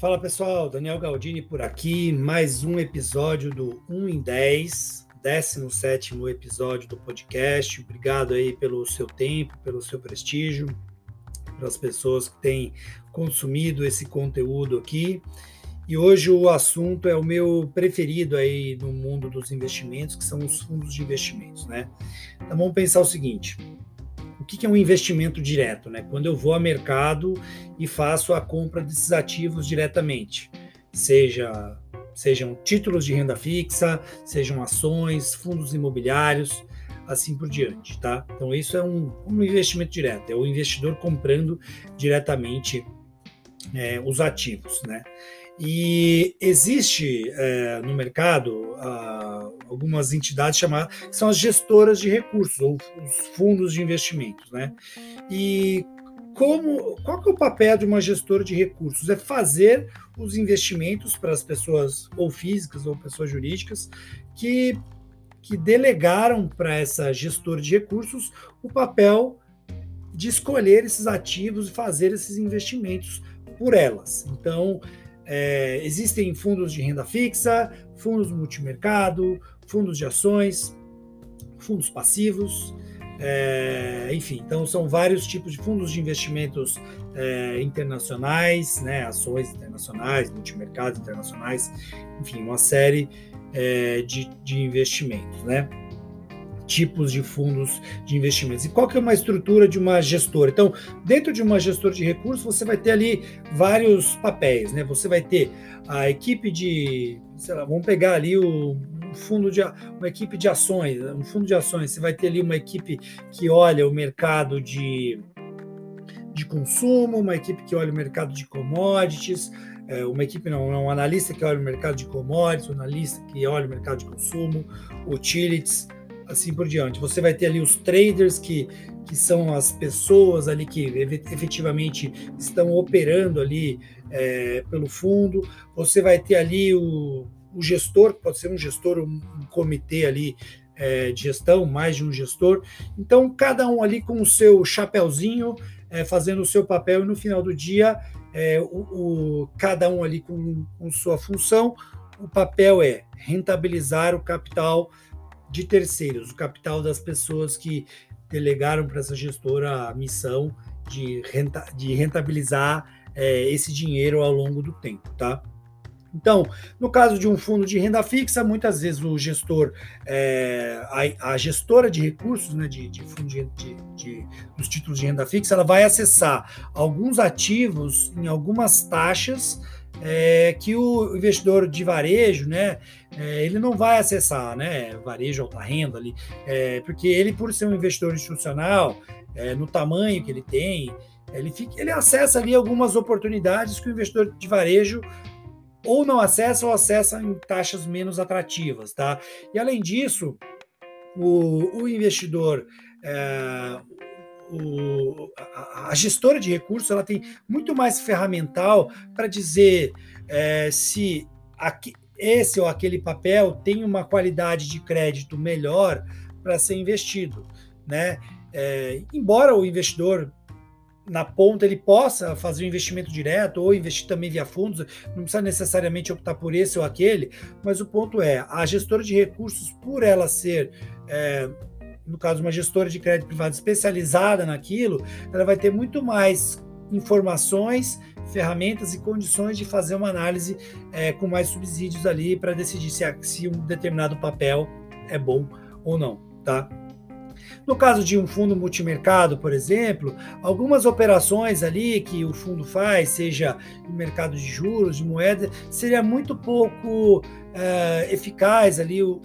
Fala pessoal, Daniel Galdini por aqui, mais um episódio do 1 em 10, 17 episódio do podcast. Obrigado aí pelo seu tempo, pelo seu prestígio, pelas pessoas que têm consumido esse conteúdo aqui. E hoje o assunto é o meu preferido aí no mundo dos investimentos, que são os fundos de investimentos, né? Então vamos pensar o seguinte: o que é um investimento direto, né? Quando eu vou ao mercado e faço a compra desses ativos diretamente, seja sejam títulos de renda fixa, sejam ações, fundos imobiliários, assim por diante, tá? Então isso é um, um investimento direto, é o investidor comprando diretamente é, os ativos, né? E existe é, no mercado ah, algumas entidades chamadas que são as gestoras de recursos ou os fundos de investimentos, né? E como qual que é o papel de uma gestora de recursos? É fazer os investimentos para as pessoas ou físicas ou pessoas jurídicas que que delegaram para essa gestora de recursos o papel de escolher esses ativos e fazer esses investimentos por elas. Então, é, existem fundos de renda fixa, fundos multimercado, fundos de ações, fundos passivos, é, enfim, então são vários tipos de fundos de investimentos é, internacionais, né, ações internacionais, multimercados internacionais, enfim, uma série é, de, de investimentos, né? Tipos de fundos de investimentos. E qual que é uma estrutura de uma gestora? Então, dentro de uma gestora de recursos, você vai ter ali vários papéis, né? Você vai ter a equipe de, sei lá, vamos pegar ali o fundo de uma equipe de ações, um fundo de ações, você vai ter ali uma equipe que olha o mercado de de consumo, uma equipe que olha o mercado de commodities, é, uma equipe não, um analista que olha o mercado de commodities, um analista que olha o mercado de consumo, utilities, assim por diante. Você vai ter ali os traders, que, que são as pessoas ali que efetivamente estão operando ali é, pelo fundo. Você vai ter ali o, o gestor, pode ser um gestor, um, um comitê ali é, de gestão, mais de um gestor. Então, cada um ali com o seu chapéuzinho, é, fazendo o seu papel, e no final do dia, é, o, o, cada um ali com, com sua função. O papel é rentabilizar o capital de terceiros, o capital das pessoas que delegaram para essa gestora a missão de, renta, de rentabilizar é, esse dinheiro ao longo do tempo, tá? Então, no caso de um fundo de renda fixa, muitas vezes o gestor, é, a, a, gestora de recursos, né, de, de fundo de, de, de, dos títulos de renda fixa, ela vai acessar alguns ativos em algumas taxas é, que o investidor de varejo, né, é, ele não vai acessar, né, varejo alta renda ali, é, porque ele, por ser um investidor institucional, é, no tamanho que ele tem, ele, fica, ele acessa ali algumas oportunidades que o investidor de varejo ou não acessa ou acessa em taxas menos atrativas, tá? E além disso, o, o investidor, é, o, a, a, gestora de recursos ela tem muito mais ferramental para dizer é, se aqui, esse ou aquele papel tem uma qualidade de crédito melhor para ser investido, né? É, embora o investidor na ponta ele possa fazer um investimento direto ou investir também via fundos, não precisa necessariamente optar por esse ou aquele, mas o ponto é a gestora de recursos, por ela ser é, no caso, uma gestora de crédito privado especializada naquilo, ela vai ter muito mais informações, ferramentas e condições de fazer uma análise é, com mais subsídios ali para decidir se, se um determinado papel é bom ou não, tá? No caso de um fundo multimercado, por exemplo, algumas operações ali que o fundo faz, seja no mercado de juros, de moeda, seria muito pouco é, eficaz ali o,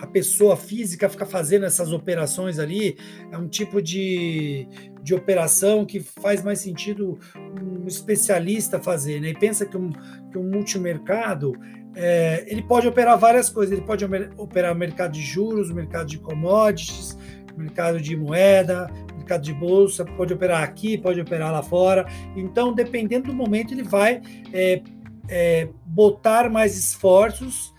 a pessoa física fica fazendo essas operações ali, é um tipo de, de operação que faz mais sentido um especialista fazer, né? E pensa que um, que um multimercado é, ele pode operar várias coisas, ele pode operar mercado de juros, mercado de commodities, mercado de moeda, mercado de bolsa, pode operar aqui, pode operar lá fora. Então, dependendo do momento, ele vai é, é, botar mais esforços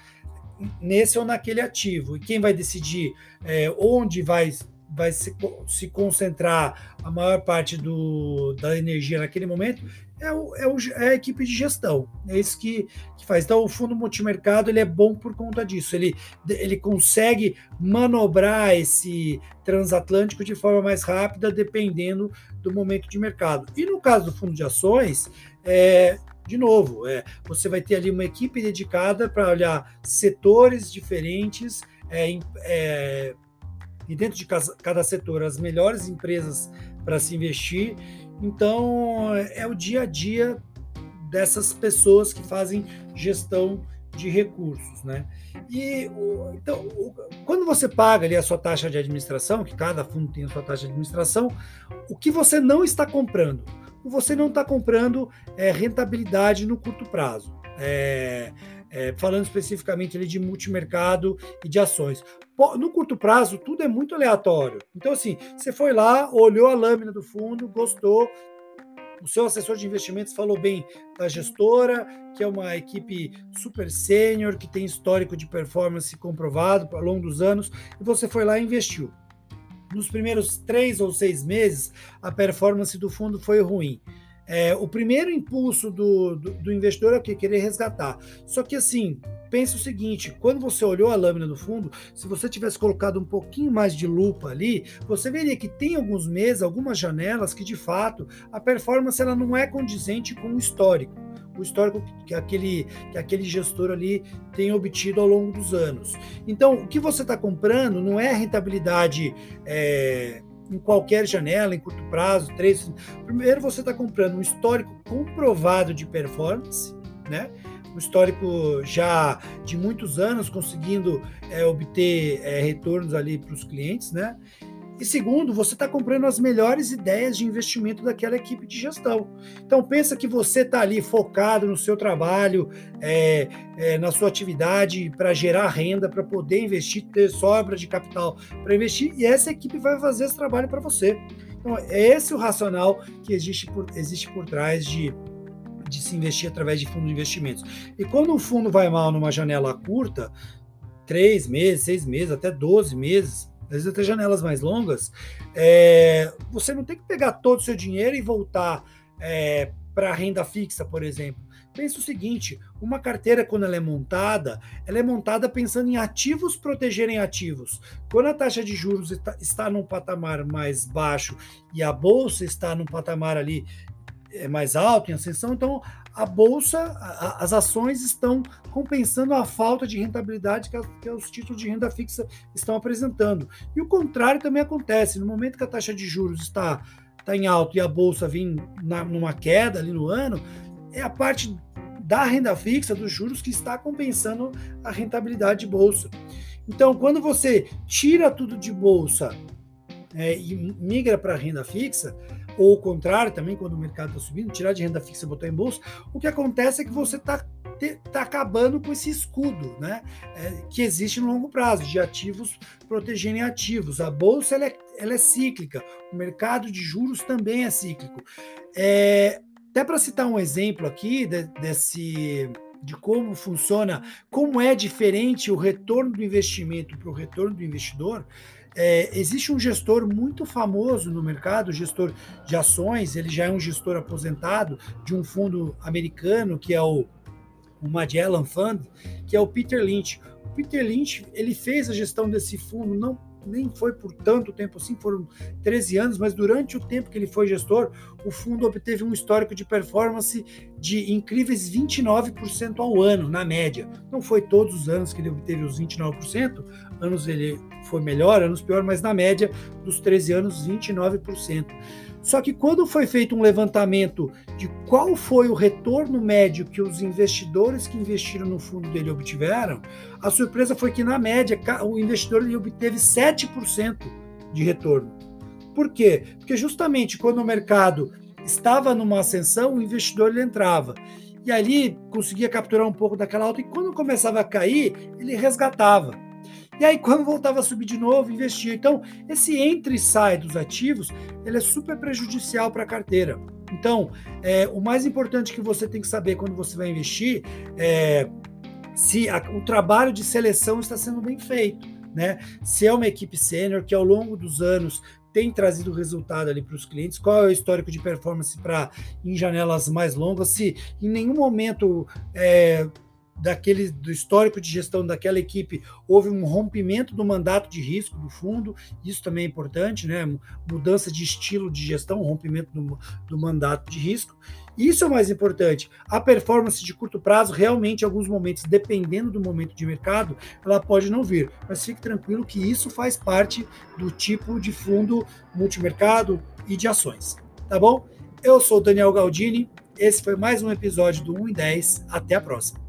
nesse ou naquele ativo. E quem vai decidir é, onde vai, vai se, se concentrar a maior parte do, da energia naquele momento é, o, é, o, é, a equipe de gestão. É isso que, que faz. Então, o fundo multimercado ele é bom por conta disso. Ele, ele consegue manobrar esse transatlântico de forma mais rápida, dependendo do momento de mercado. E no caso do fundo de ações, é, de novo, é, você vai ter ali uma equipe dedicada para olhar setores diferentes, é, é, e dentro de cada setor, as melhores empresas para se investir então, é o dia a dia dessas pessoas que fazem gestão de recursos, né? E então, quando você paga ali a sua taxa de administração, que cada fundo tem a sua taxa de administração, o que você não está comprando? Você não está comprando é, rentabilidade no curto prazo. É, é, falando especificamente ali de multimercado e de ações. No curto prazo, tudo é muito aleatório. Então, assim, você foi lá, olhou a lâmina do fundo, gostou, o seu assessor de investimentos falou bem da gestora, que é uma equipe super sênior, que tem histórico de performance comprovado ao longo dos anos, e você foi lá e investiu. Nos primeiros três ou seis meses, a performance do fundo foi ruim. É, o primeiro impulso do, do, do investidor é o que? Querer resgatar. Só que assim, pense o seguinte: quando você olhou a lâmina do fundo, se você tivesse colocado um pouquinho mais de lupa ali, você veria que tem alguns meses, algumas janelas que de fato a performance ela não é condizente com o histórico. O histórico que aquele, que aquele gestor ali tem obtido ao longo dos anos. Então, o que você está comprando não é rentabilidade é, em qualquer janela, em curto prazo, três. Primeiro, você está comprando um histórico comprovado de performance, né? um histórico já de muitos anos, conseguindo é, obter é, retornos ali para os clientes, né? E segundo, você está comprando as melhores ideias de investimento daquela equipe de gestão. Então pensa que você está ali focado no seu trabalho, é, é, na sua atividade para gerar renda, para poder investir, ter sobra de capital para investir, e essa equipe vai fazer esse trabalho para você. Então, é esse o racional que existe por, existe por trás de, de se investir através de fundos de investimentos. E quando o fundo vai mal numa janela curta, três meses, seis meses, até 12 meses, às vezes até janelas mais longas, é, você não tem que pegar todo o seu dinheiro e voltar é, para renda fixa, por exemplo. Pensa o seguinte: uma carteira, quando ela é montada, ela é montada pensando em ativos protegerem ativos. Quando a taxa de juros está, está num patamar mais baixo e a bolsa está num patamar ali é, mais alto, em ascensão, então a bolsa, a, as ações estão compensando a falta de rentabilidade que, a, que, os títulos de renda fixa estão apresentando. E o contrário também acontece. No momento que a taxa de juros está, está em alto e a bolsa vem na, numa queda ali no ano, é a parte da renda fixa, dos juros, que está compensando a rentabilidade de bolsa. Então, quando você tira tudo de bolsa é, e migra para renda fixa, ou o contrário também, quando o mercado está subindo, tirar de renda fixa e botar em bolsa, o que acontece é que você está tá acabando com esse escudo né, é, que existe no longo prazo, de ativos protegerem ativos. A bolsa ela é, ela é cíclica, o mercado de juros também é cíclico. É, até para citar um exemplo aqui de, desse de como funciona, como é diferente o retorno do investimento para o retorno do investidor, é, existe um gestor muito famoso no mercado, gestor de ações, ele já é um gestor aposentado de um fundo americano, que é o, o Magellan Fund, que é o Peter Lynch. O Peter Lynch ele fez a gestão desse fundo não nem foi por tanto tempo assim, foram 13 anos, mas durante o tempo que ele foi gestor, o fundo obteve um histórico de performance de incríveis 29% ao ano, na média. Não foi todos os anos que ele obteve os 29%, anos ele foi melhor, anos pior, mas na média dos 13 anos, 29%. Só que quando foi feito um levantamento de qual foi o retorno médio que os investidores que investiram no fundo dele obtiveram, a surpresa foi que, na média, o investidor ele obteve 7% de retorno. Por quê? Porque justamente quando o mercado estava numa ascensão, o investidor ele entrava. E ali conseguia capturar um pouco daquela alta, e quando começava a cair, ele resgatava. E aí, quando voltava a subir de novo, investia. Então, esse entra e sai dos ativos, ele é super prejudicial para a carteira. Então, é, o mais importante que você tem que saber quando você vai investir é se a, o trabalho de seleção está sendo bem feito. Né? Se é uma equipe sênior que ao longo dos anos tem trazido resultado ali para os clientes, qual é o histórico de performance para em janelas mais longas, se em nenhum momento é, daquele do histórico de gestão daquela equipe houve um rompimento do mandato de risco do fundo, isso também é importante, né? Mudança de estilo de gestão, rompimento do, do mandato de risco. Isso é o mais importante. A performance de curto prazo, realmente, em alguns momentos, dependendo do momento de mercado, ela pode não vir. Mas fique tranquilo que isso faz parte do tipo de fundo multimercado e de ações. Tá bom? Eu sou Daniel Galdini. Esse foi mais um episódio do 1 em 10. Até a próxima.